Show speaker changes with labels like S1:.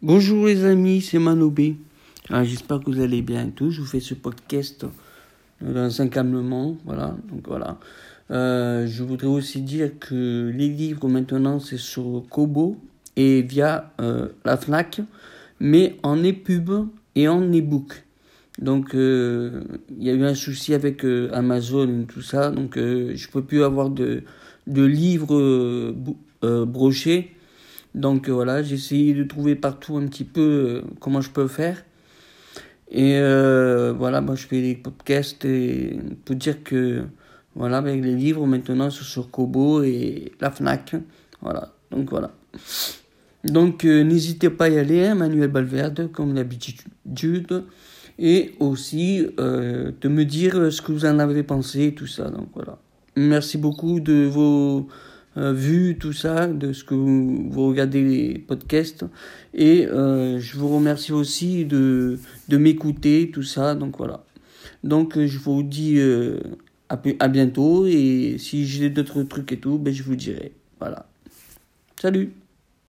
S1: Bonjour les amis, c'est Manobé. Ah, j'espère que vous allez bien et tout. Je vous fais ce podcast dans un calmement, voilà. Euh, je voudrais aussi dire que les livres maintenant c'est sur Kobo et via euh, la Fnac, mais en EPUB et en e-book. Donc euh, il y a eu un souci avec Amazon et tout ça, donc je peux plus avoir de livres brochés. Donc voilà, j'ai essayé de trouver partout un petit peu comment je peux faire. Et voilà, moi je fais des podcasts et pour dire que voilà, avec les livres maintenant sur Kobo et la Fnac. Voilà, donc voilà. Donc euh, n'hésitez pas à y aller, hein, Manuel Balverde, comme d'habitude. Et aussi euh, de me dire ce que vous en avez pensé, tout ça. Donc voilà. Merci beaucoup de vos euh, vues, tout ça, de ce que vous, regardez les podcasts. Et je vous remercie aussi de, de m'écouter, tout ça. Donc voilà. Donc je vous dis à, bientôt et si j'ai d'autres trucs et tout, ben je vous dirai. Voilà. Salut